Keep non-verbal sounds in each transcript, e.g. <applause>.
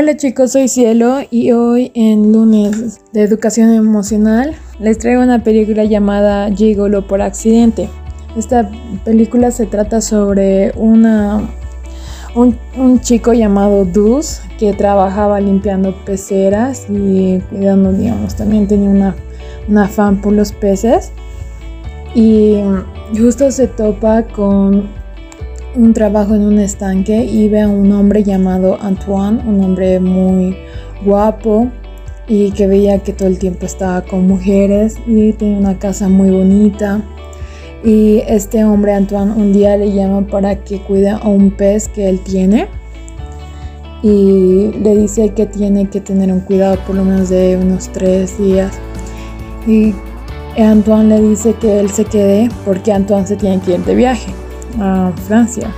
Hola chicos, soy Cielo y hoy en lunes de educación emocional les traigo una película llamada Gigolo por accidente. Esta película se trata sobre una, un, chico llamado Dus que trabajaba limpiando peceras y cuidando, digamos, también tenía una, una afán por los peces. Y justo se topa con un trabajo en un estanque y ve a un hombre llamado Antoine, un hombre muy guapo y que veía que todo el tiempo estaba con mujeres y tenía una casa muy bonita. Y este hombre Antoine un día le llama para que cuide a un pez que él tiene y le dice que tiene que tener un cuidado por lo menos de unos tres días. Y Antoine le dice que él se quede porque Antoine se tiene que ir de viaje a Francia.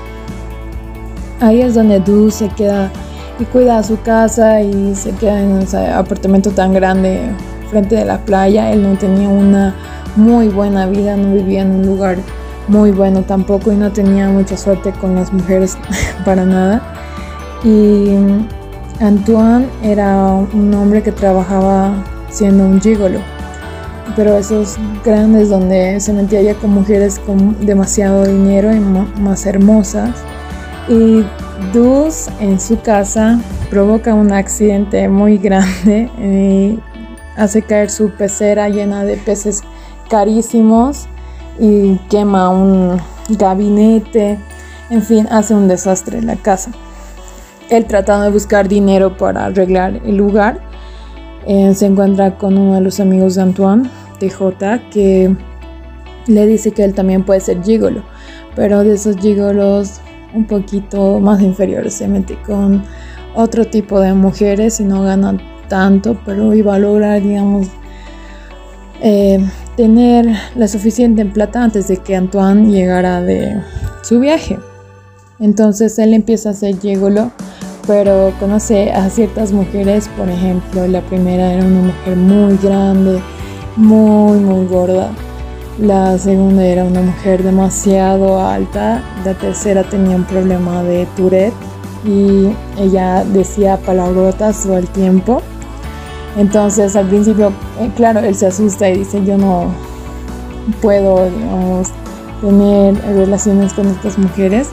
Ahí es donde Du se queda y cuida su casa y se queda en ese apartamento tan grande frente de la playa. Él no tenía una muy buena vida, no vivía en un lugar muy bueno tampoco y no tenía mucha suerte con las mujeres <laughs> para nada. Y Antoine era un hombre que trabajaba siendo un gigolo pero esos grandes donde se metía ya con mujeres con demasiado dinero y más hermosas. Y Dus en su casa provoca un accidente muy grande y hace caer su pecera llena de peces carísimos y quema un gabinete, en fin, hace un desastre en la casa. Él tratando de buscar dinero para arreglar el lugar, eh, se encuentra con uno de los amigos de Antoine TJ que le dice que él también puede ser gigolo, pero de esos gigolos un poquito más inferiores, se mete con otro tipo de mujeres y no gana tanto, pero iba a lograr, digamos, eh, tener la suficiente plata antes de que Antoine llegara de su viaje. Entonces él empieza a ser gigolo, pero conoce a ciertas mujeres, por ejemplo, la primera era una mujer muy grande, muy, muy gorda. La segunda era una mujer demasiado alta. La tercera tenía un problema de Tourette y ella decía palabrotas todo el tiempo. Entonces al principio, eh, claro, él se asusta y dice, yo no puedo, digamos, tener relaciones con estas mujeres.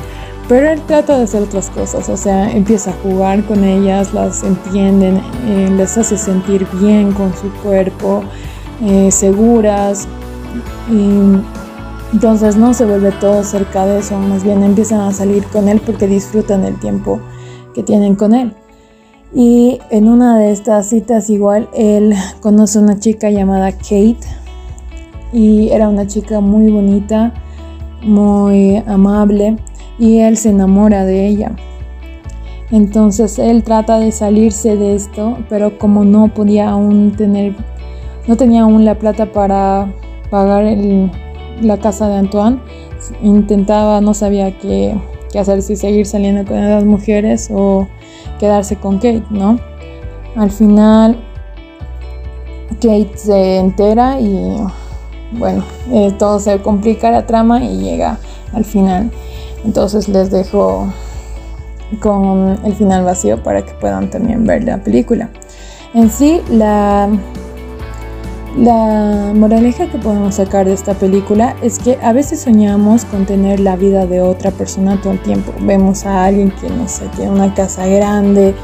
Pero él trata de hacer otras cosas, o sea, empieza a jugar con ellas, las entienden, eh, les hace sentir bien con su cuerpo, eh, seguras. Y entonces no se vuelve todo cerca de eso, más bien empiezan a salir con él porque disfrutan el tiempo que tienen con él. Y en una de estas citas igual él conoce a una chica llamada Kate y era una chica muy bonita, muy amable y él se enamora de ella. Entonces él trata de salirse de esto, pero como no podía aún tener no tenía aún la plata para pagar la casa de Antoine. Intentaba, no sabía qué, hacer, si seguir saliendo con las mujeres o quedarse con Kate, ¿no? Al final, Kate se entera y bueno, eh, todo se complica la trama y llega al final. Entonces les dejo con el final vacío para que puedan también ver la película. En sí, la la moraleja que podemos sacar de esta película es que a veces soñamos con tener la vida de otra persona todo el tiempo. Vemos a alguien que, no sé, tiene una casa grande,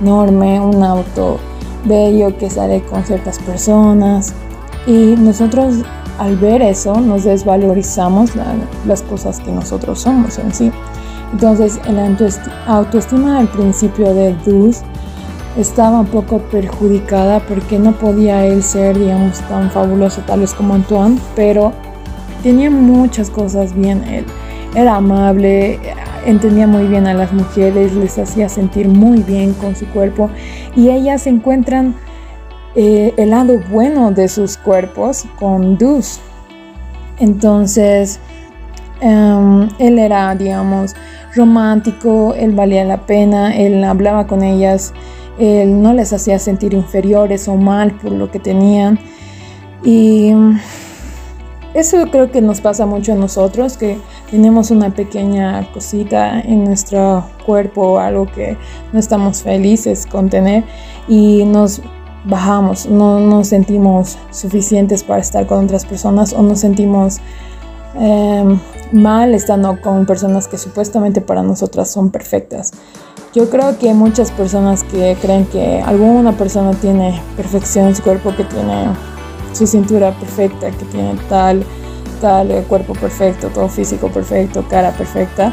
enorme, un auto bello que sale con ciertas personas. Y nosotros al ver eso nos desvalorizamos las cosas que nosotros somos en sí. Entonces, la autoestima al principio de Dus estaba un poco perjudicada porque no podía él ser, digamos, tan fabuloso tal vez como Antoine, pero tenía muchas cosas bien él. Era amable, entendía muy bien a las mujeres, les hacía sentir muy bien con su cuerpo y ellas encuentran eh, el lado bueno de sus cuerpos con Dus. Entonces, em, él era, digamos, romántico, él valía la pena, él hablaba con ellas él no les hacía sentir inferiores o mal por lo que tenían. Y eso creo que nos pasa mucho a nosotros, que tenemos una pequeña cosita en nuestro cuerpo, algo que no estamos felices con tener y nos bajamos, no nos sentimos suficientes para estar con otras personas o nos sentimos em, mal estando con personas que supuestamente para nosotras son perfectas. Yo creo que muchas personas que creen que alguna persona tiene perfección en su cuerpo, que tiene su cintura perfecta, que tiene tal, tal eh, cuerpo perfecto, todo físico perfecto, cara perfecta,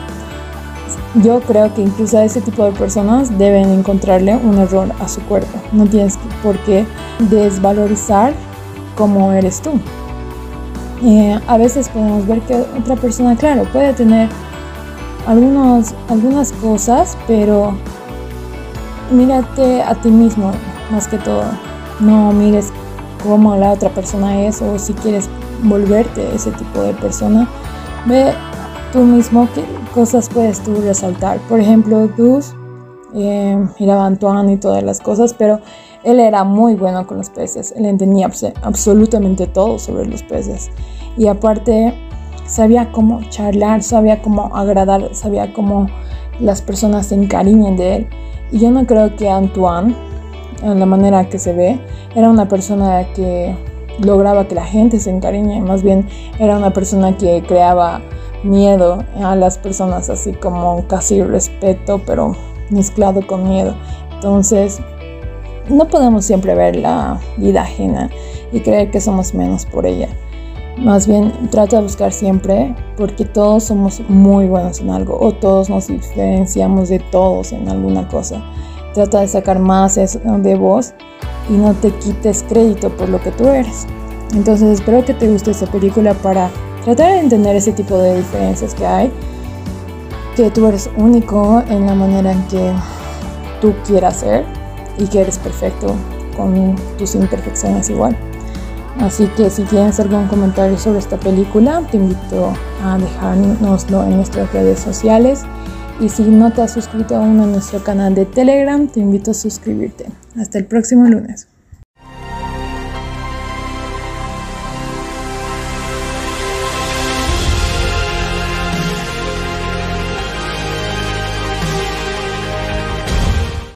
yo creo que incluso a ese tipo de personas deben encontrarle un error a su cuerpo. No tienes por qué desvalorizar cómo eres tú. Eh, a veces podemos ver que otra persona, claro, puede tener algunos, algunas cosas, pero mírate a ti mismo más que todo. No mires cómo la otra persona es o si quieres volverte ese tipo de persona. Ve tú mismo qué cosas puedes tú resaltar. Por ejemplo, Gus eh, miraba a Antoine y todas las cosas, pero él era muy bueno con los peces. Él entendía absolutamente todo sobre los peces. Y aparte, sabía cómo charlar, sabía cómo agradar, sabía cómo las personas se encariñen de él. Y yo no creo que Antoine, en la manera que se ve, era una persona que lograba que la gente se encariñe, más bien era una persona que creaba miedo a las personas, así como casi respeto, pero mezclado con miedo. Entonces, no podemos siempre ver la vida ajena y creer que somos menos por ella. Más bien, trata de buscar siempre porque todos somos muy buenos en algo o todos nos diferenciamos de todos en alguna cosa. Trata de sacar más de vos y no te quites crédito por lo que tú eres. Entonces espero que te guste esta película para tratar de entender ese tipo de diferencias que hay, que tú eres único en la manera en que tú quieras ser y que eres perfecto con tus imperfecciones igual. Así que si tienes algún comentario sobre esta película, te invito a dejárnoslo en nuestras redes sociales. Y si no te has suscrito aún a nuestro canal de Telegram, te invito a suscribirte. Hasta el próximo lunes.